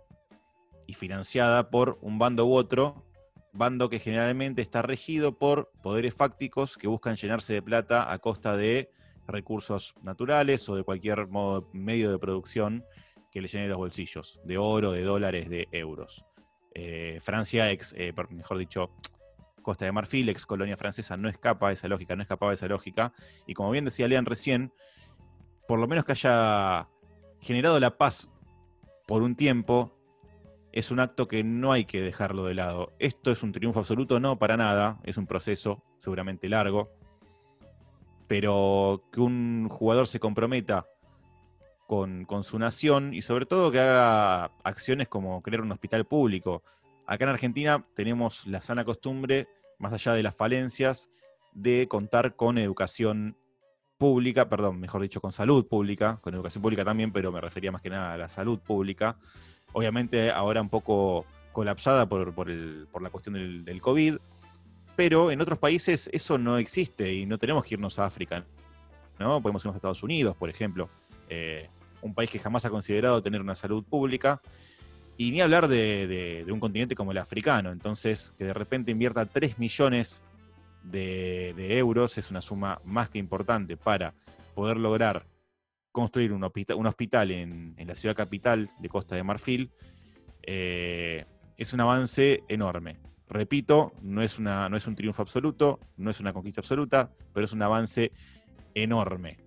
y financiada por un bando u otro, bando que generalmente está regido por poderes fácticos que buscan llenarse de plata a costa de recursos naturales o de cualquier modo, medio de producción que le llene los bolsillos, de oro, de dólares, de euros. Eh, Francia, ex, eh, mejor dicho, Costa de Marfil, ex colonia francesa, no escapa de esa lógica, no escapaba de esa lógica. Y como bien decía Lean recién, por lo menos que haya generado la paz por un tiempo, es un acto que no hay que dejarlo de lado. Esto es un triunfo absoluto, no para nada, es un proceso seguramente largo, pero que un jugador se comprometa con, su nación y sobre todo que haga acciones como crear un hospital público, Acá en Argentina tenemos la sana costumbre, más allá de las falencias, de contar con educación pública, perdón, mejor dicho, con salud pública, con educación pública también, pero me refería más que nada a la salud pública. Obviamente ahora un poco colapsada por, la cuestión del, COVID, pero en otros países eso no existe y no tenemos que irnos a África. ¿no? Podemos irnos a Estados Unidos, por ejemplo, eh, un país que jamás ha considerado tener una salud pública y ni hablar de, un continente como el africano. Entonces, que de repente invierta 3 millones de, euros es una suma más que importante para poder lograr construir un hospital, en, la ciudad capital de Costa de Marfil. Eh, es un avance enorme. Repito, no es, una, no es un triunfo absoluto, no es una conquista absoluta, pero es un avance enorme.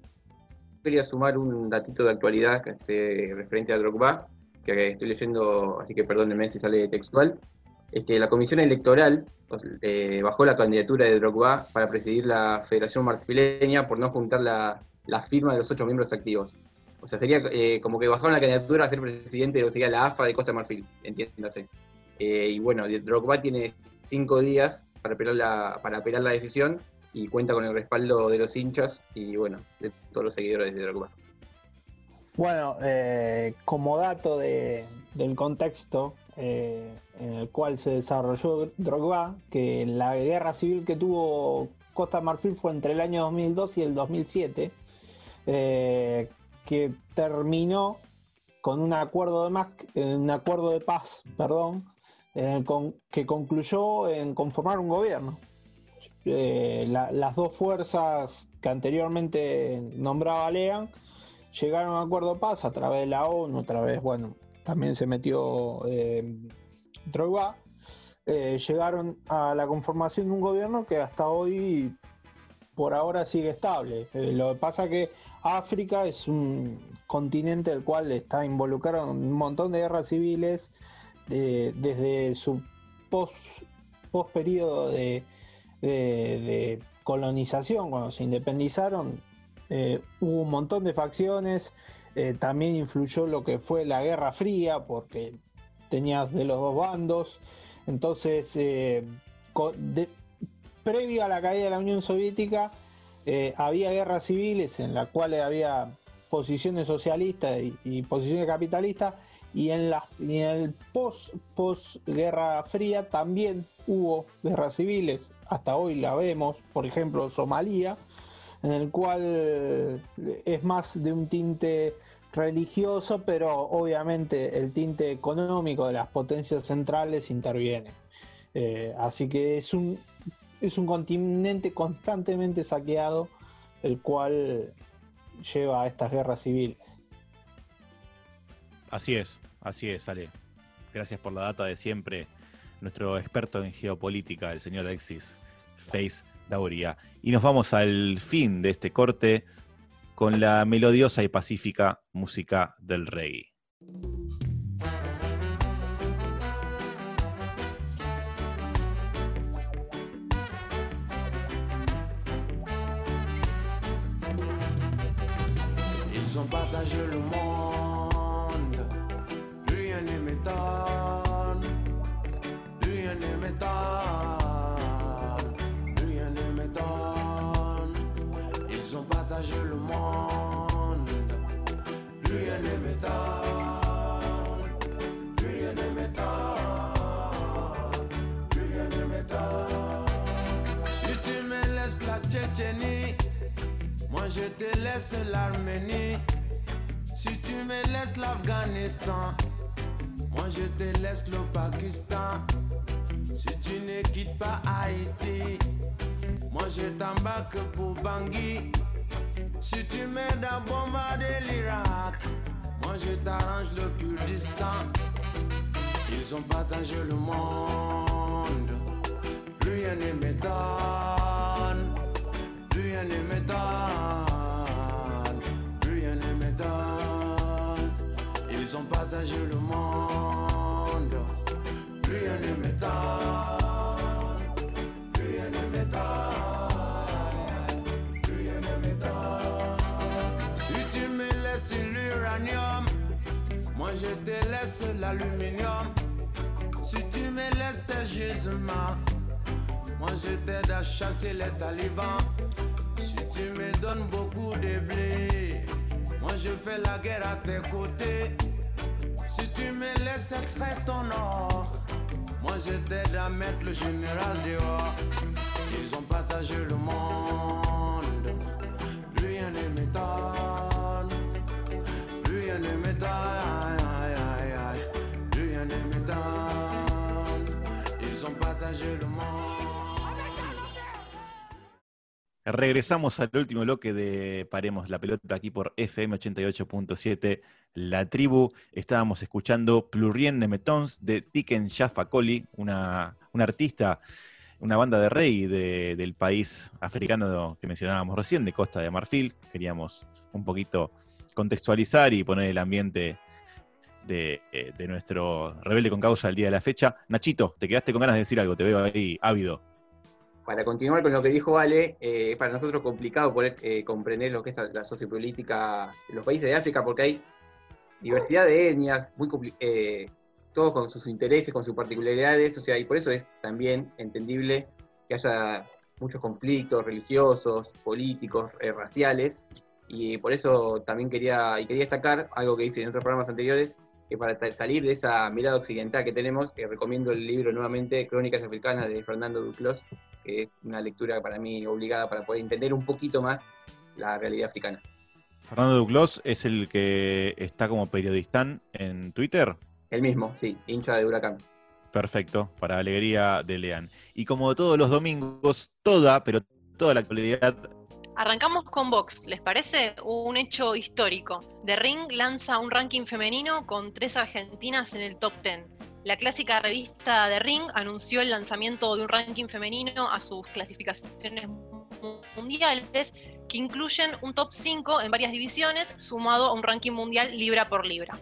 Quería sumar un datito de actualidad este, referente a Drogba, que estoy leyendo, así que perdónenme si sale textual, es que la Comisión Electoral eh, bajó la candidatura de Drogba para presidir la Federación Marfileña por no juntar la, firma de los ocho miembros activos. O sea, sería eh, como que bajaron la candidatura a ser presidente de lo que sería la AFA de Costa Marfil, entiéndase. Eh, y bueno, Drogba tiene cinco días para apelar, la, para apelar la decisión y cuenta con el respaldo de los hinchas y bueno, de todos los seguidores de Drogba. Bueno, eh, como dato del contexto eh, en el cual se desarrolló Drogba, que la guerra civil que tuvo Costa Marfil fue entre el año 2002 y el 2007, eh, que terminó con un acuerdo de, más, un acuerdo de paz, perdón, que concluyó en conformar un gobierno. las dos fuerzas que anteriormente nombraba Lean llegaron a acuerdo de paz a través de la ONU, a través, bueno, también se metió eh, eh, llegaron a la conformación de un gobierno que hasta hoy por ahora sigue estable. Eh, lo que pasa que África es un continente el cual está involucrado un montón de guerras civiles desde su post, post periodo de, colonización, cuando se independizaron, eh, hubo un montón de facciones. Eh, también influyó lo que fue la Guerra Fría, porque tenías de los dos bandos. Entonces, previo a la caída de la Unión Soviética, eh, había guerras civiles en las cuales había posiciones socialistas y, posiciones capitalistas, y en, la, el post, post Guerra Fría también hubo guerras civiles, hasta hoy la vemos, por ejemplo, Somalia, en el cual es más de un tinte religioso, pero obviamente el tinte económico de las potencias centrales interviene. Eh, así que es un, es un continente constantemente saqueado, el cual lleva a estas guerras civiles. Así es, así es, Ale. Gracias por la data de siempre, nuestro experto en geopolítica, el señor Alexis Face Dauria. Y nos vamos al fin de este corte con la melodiosa y pacífica música del reggae. Partagé le monde, rien ne m'étonne, rien ne m'étonne, rien ne m'étonne. Si tu me laisses la Tchétchénie, moi je te laisse l'Arménie. Si tu me laisses l'Afghanistan, moi je te laisse le Pakistan. Si tu ne quittes pas Haïti, moi je t'embarque pour Bangui. Si tu m'aides à bombarder l'Irak, moi je t'arrange le Kurdistan. Ils ont partagé le monde, plus rien ne m'étonne. Plus rien ne m'étonne, plus rien ne m'étonne. Ils ont partagé le monde, plus rien ne m'étonne, plus rien ne m'étonne, moi je te laisse l'aluminium. Si tu me laisses tes gisements, moi je t'aide à chasser les talibans. Si tu me donnes beaucoup de blé, moi je fais la guerre à tes côtés. Si tu me laisses extraire ton or, moi je t'aide à mettre le général dehors. Ils ont partagé le monde, rien ne m'étonne, rien ne m'étonne, Regresamos al último bloque de Paremos la pelota aquí por FM 88.7 La Tribu. Estábamos escuchando Plurien Nemetons de Tiken Jaffa Coli, una, una artista, una banda de rey de- del país africano que mencionábamos recién, de Costa de Marfil. Queríamos un poquito contextualizar y poner el ambiente de, eh, de nuestro rebelde con causa el día de la fecha. Nachito, te quedaste con ganas de decir algo, te veo ahí ávido. Para continuar con lo que dijo Ale, eh, para nosotros complicado poder eh, comprender lo que es la, sociopolítica de los países de África porque hay diversidad de etnias, muy eh, todos con sus intereses, con sus particularidades, o sea, y por eso es también entendible que haya muchos conflictos religiosos, políticos, raciales, y por eso también quería, quería destacar algo que hice en otros programas anteriores, que para salir de esa mirada occidental que tenemos, eh, recomiendo el libro nuevamente, Crónicas Africanas de Fernando Duclos, que es una lectura para mí obligada para poder entender un poquito más la realidad africana. Fernando Duclos es el que está como periodistán en Twitter. El mismo, sí, hincha de Huracán. Perfecto, para alegría de Lean. Y como todos los domingos, toda, pero toda la actualidad Arrancamos con Vox, ¿les parece? Un hecho histórico. The Ring lanza un ranking femenino con tres argentinas en el top 10. La clásica revista The Ring anunció el lanzamiento de un ranking femenino a sus clasificaciones mundiales que incluyen un top 5 en varias divisiones sumado a un ranking mundial libra por libra.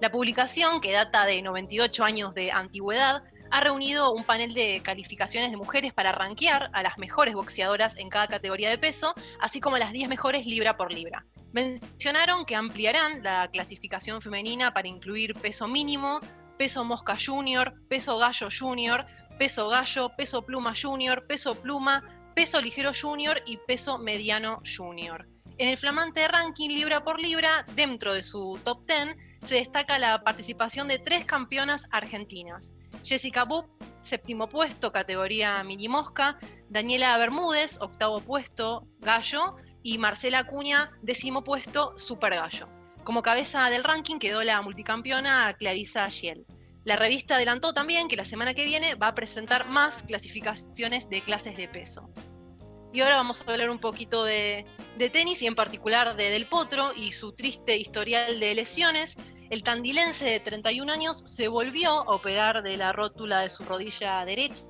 La publicación, que data de 98 años de antigüedad, ha reunido un panel de calificaciones de mujeres para rankear a las mejores boxeadoras en cada categoría de peso, así como a las 10 mejores libra por libra. Mencionaron que ampliarán la clasificación femenina para incluir peso mínimo, peso mosca junior, peso gallo junior, peso gallo, peso pluma junior, peso pluma, peso ligero junior y peso mediano junior. En el flamante ranking libra por libra, dentro de su top 10, se destaca la participación de tres campeonas argentinas. Jessica Bupp, séptimo puesto, categoría mini mosca, Daniela Bermúdez, octavo puesto, gallo, y Marcela Acuña, décimo puesto, super gallo. Como cabeza del ranking quedó la multicampeona Clarisa Giel. La revista adelantó también que la semana que viene va a presentar más clasificaciones de clases de peso. Y ahora vamos a hablar un poquito de, de tenis y en particular de Del Potro y su triste historial de lesiones. El tandilense de 31 años se volvió a operar de la rótula de su rodilla derecha,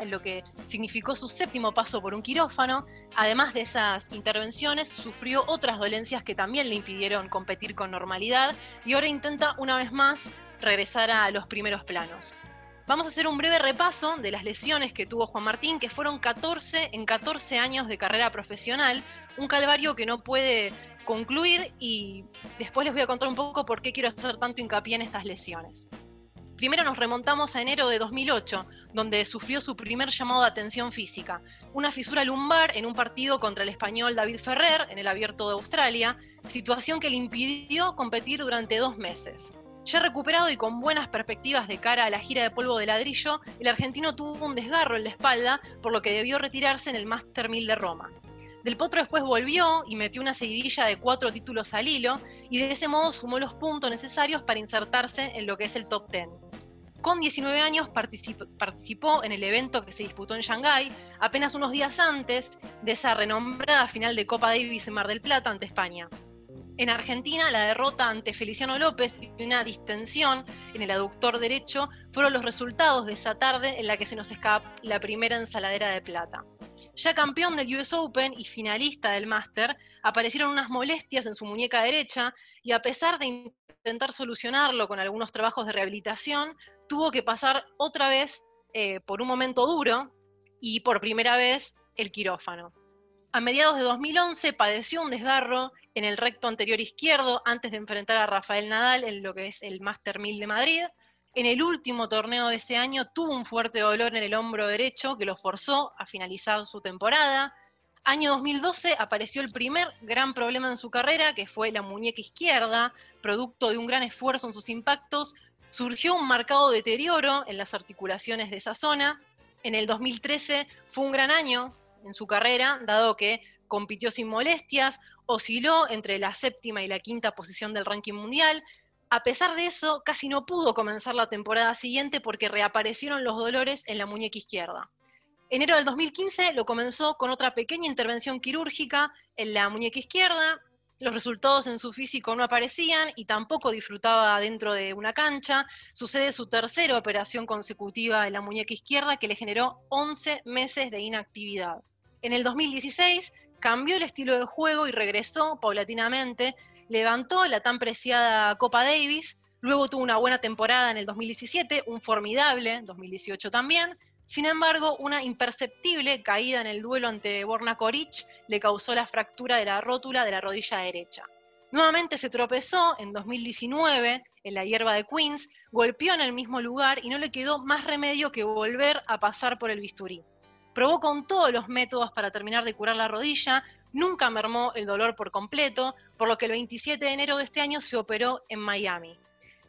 en lo que significó su séptimo paso por un quirófano. Además de esas intervenciones, sufrió otras dolencias que también le impidieron competir con normalidad y ahora intenta una vez más regresar a los primeros planos. Vamos a hacer un breve repaso de las lesiones que tuvo Juan Martín, que fueron 14 en 14 años de carrera profesional, un calvario que no puede concluir y después les voy a contar un poco por qué quiero hacer tanto hincapié en estas lesiones. Primero nos remontamos a enero de 2008, donde sufrió su primer llamado de atención física, una fisura lumbar en un partido contra el español David Ferrer en el Abierto de Australia, situación que le impidió competir durante dos meses. Ya recuperado y con buenas perspectivas de cara a la gira de polvo de ladrillo, el argentino tuvo un desgarro en la espalda, por lo que debió retirarse en el Master 1000 de Roma. Del Potro después volvió y metió una seguidilla de cuatro títulos al hilo y de ese modo sumó los puntos necesarios para insertarse en lo que es el top 10. Con 19 años participó en el evento que se disputó en Shanghái, apenas unos días antes de esa renombrada final de Copa Davis en Mar del Plata ante España. En Argentina, la derrota ante Feliciano López y una distensión en el aductor derecho fueron los resultados de esa tarde en la que se nos escapa la primera ensaladera de plata. Ya campeón del US Open y finalista del Master, aparecieron unas molestias en su muñeca derecha y a pesar de intentar solucionarlo con algunos trabajos de rehabilitación, tuvo que pasar otra vez eh, por un momento duro y por primera vez el quirófano. A mediados de 2011 padeció un desgarro en el recto anterior izquierdo antes de enfrentar a Rafael Nadal en lo que es el Master 1000 de Madrid. En el último torneo de ese año tuvo un fuerte dolor en el hombro derecho que lo forzó a finalizar su temporada. Año 2012 apareció el primer gran problema en su carrera, que fue la muñeca izquierda, producto de un gran esfuerzo en sus impactos. Surgió un marcado deterioro en las articulaciones de esa zona. En el 2013 fue un gran año en su carrera, dado que compitió sin molestias, osciló entre la séptima y la quinta posición del ranking mundial. A pesar de eso, casi no pudo comenzar la temporada siguiente porque reaparecieron los dolores en la muñeca izquierda. Enero del 2015 lo comenzó con otra pequeña intervención quirúrgica en la muñeca izquierda. Los resultados en su físico no aparecían y tampoco disfrutaba dentro de una cancha. Sucede su tercera operación consecutiva en la muñeca izquierda que le generó 11 meses de inactividad. En el 2016 cambió el estilo de juego y regresó paulatinamente, levantó la tan preciada Copa Davis, luego tuvo una buena temporada en el 2017, un formidable 2018 también, sin embargo, una imperceptible caída en el duelo ante Borna Koric le causó la fractura de la rótula de la rodilla derecha. Nuevamente se tropezó en 2019 en la hierba de Queens, golpeó en el mismo lugar y no le quedó más remedio que volver a pasar por el bisturí. Probó con todos los métodos para terminar de curar la rodilla, nunca mermó el dolor por completo, por lo que el 27 de enero de este año se operó en Miami.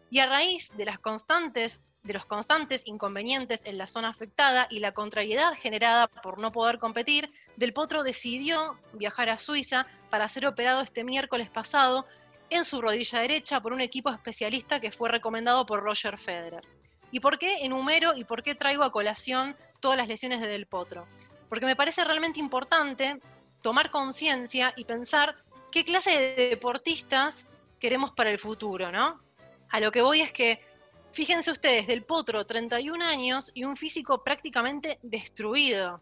Y a raíz de, las constantes, de los constantes inconvenientes en la zona afectada y la contrariedad generada por no poder competir, Del Potro decidió viajar a Suiza para ser operado este miércoles pasado en su rodilla derecha por un equipo especialista que fue recomendado por Roger Federer. ¿Y por qué enumero y por qué traigo a colación todas las lesiones de Del Potro? Porque me parece realmente importante tomar conciencia y pensar qué clase de deportistas queremos para el futuro, ¿no? A lo que voy es que, fíjense ustedes, Del Potro, 31 años y un físico prácticamente destruido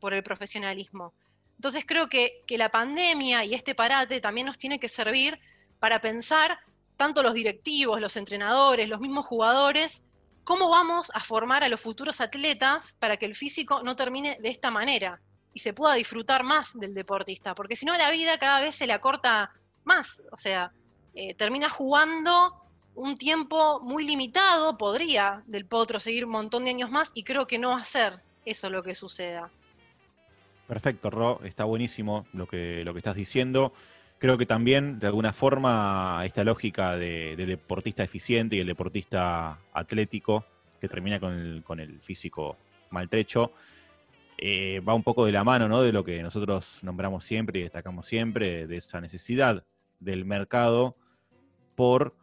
por el profesionalismo. Entonces creo que, que la pandemia y este parate también nos tiene que servir para pensar, tanto los directivos, los entrenadores, los mismos jugadores, cómo vamos a formar a los futuros atletas para que el físico no termine de esta manera y se pueda disfrutar más del deportista, porque si no la vida cada vez se le acorta más, o sea, eh, termina jugando un tiempo muy limitado, podría del potro seguir un montón de años más y creo que no va a ser eso lo que suceda. Perfecto, Ro, está buenísimo lo que, lo que estás diciendo. Creo que también, de alguna forma, esta lógica de, del deportista eficiente y el deportista atlético, que termina con el, con el físico maltrecho, eh, va un poco de la mano ¿no? de lo que nosotros nombramos siempre y destacamos siempre, de esa necesidad del mercado por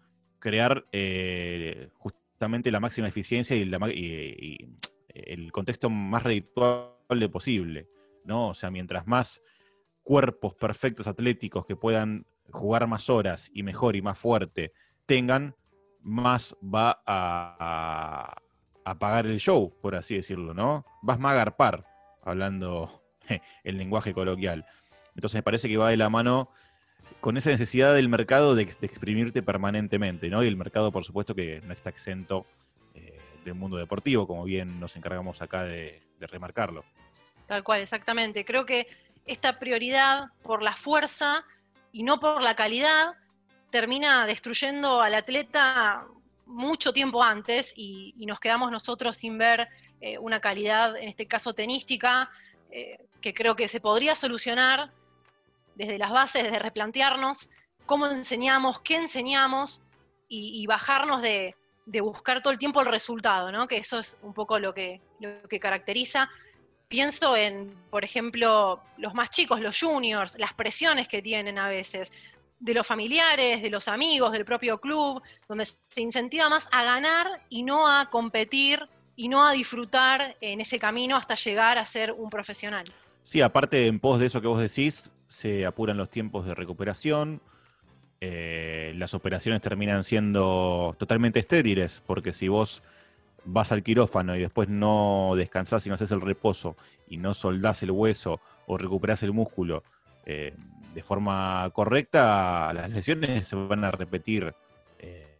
crear eh, justamente la máxima eficiencia y, la y el contexto más redituable posible. ¿no? O sea, mientras más cuerpos perfectos atléticos que puedan jugar más horas y mejor y más fuerte tengan, más va a pagar el show, por así decirlo, ¿no? Vas más a garpar, hablando *laughs* el lenguaje coloquial. Entonces me parece que va de la mano con esa necesidad del mercado de, ex- de exprimirte permanentemente, ¿no? Y el mercado, por supuesto, que no está exento eh, del mundo deportivo, como bien nos encargamos acá de- remarcarlo. Tal cual, exactamente. Creo que esta prioridad por la fuerza y no por la calidad termina destruyendo al atleta mucho tiempo antes y, y nos quedamos nosotros sin ver eh, una calidad, en este caso tenística, eh, que creo que se podría solucionar desde las bases, desde replantearnos cómo enseñamos, qué enseñamos y, bajarnos de, de buscar todo el tiempo el resultado, ¿no? que eso es un poco lo que, lo que caracteriza pienso en, por ejemplo, los más chicos, los juniors, las presiones que tienen a veces, de los familiares, de los amigos, del propio club, donde se incentiva más a ganar y no a competir y no a disfrutar en ese camino hasta llegar a ser un profesional. Sí, aparte, en pos de eso que vos decís, se apuran los tiempos de recuperación. eh, las operaciones terminan siendo totalmente estériles, porque si vos vas al quirófano y después no descansás y no haces el reposo y no soldás el hueso o recuperás el músculo eh, de forma correcta, las lesiones se van a repetir eh,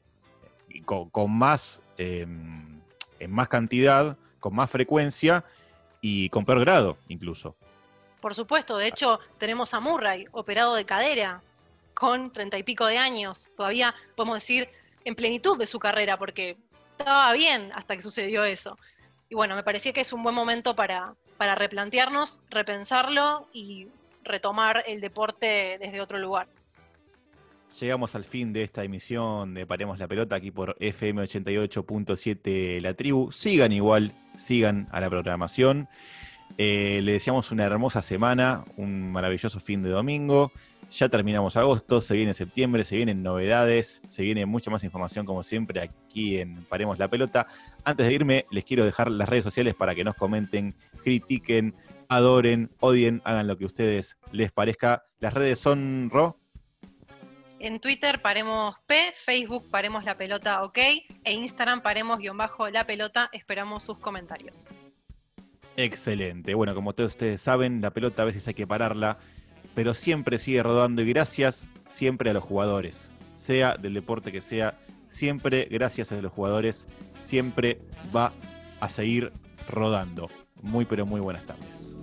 con, más, en más cantidad, con más frecuencia y con peor grado incluso. Por supuesto, de hecho, tenemos a Murray, operado de cadera, con treinta y pico de años, todavía podemos decir en plenitud de su carrera, porque estaba bien hasta que sucedió eso. Y bueno, me parecía que es un buen momento para, para replantearnos, repensarlo y retomar el deporte desde otro lugar. Llegamos al fin de esta emisión de Paremos la Pelota aquí por FM 88.7 La Tribu. Sigan igual, sigan a la programación. Eh, le deseamos una hermosa semana, un maravilloso fin de domingo. Ya terminamos agosto, se viene septiembre, se vienen novedades, se viene mucha más información como siempre aquí en Paremos la Pelota. Antes de irme, les quiero dejar las redes sociales para que nos comenten, critiquen, adoren, odien, hagan lo que a ustedes les parezca. Las redes son Ro. En Twitter paremos P, Facebook paremos la pelota OK e Instagram paremos guion bajo la pelota. Esperamos sus comentarios. Excelente. Bueno, como todos ustedes saben, la pelota a veces hay que pararla, pero siempre sigue rodando y gracias siempre a los jugadores, sea del deporte que sea, siempre gracias a los jugadores, siempre va a seguir rodando. Muy, pero muy buenas tardes.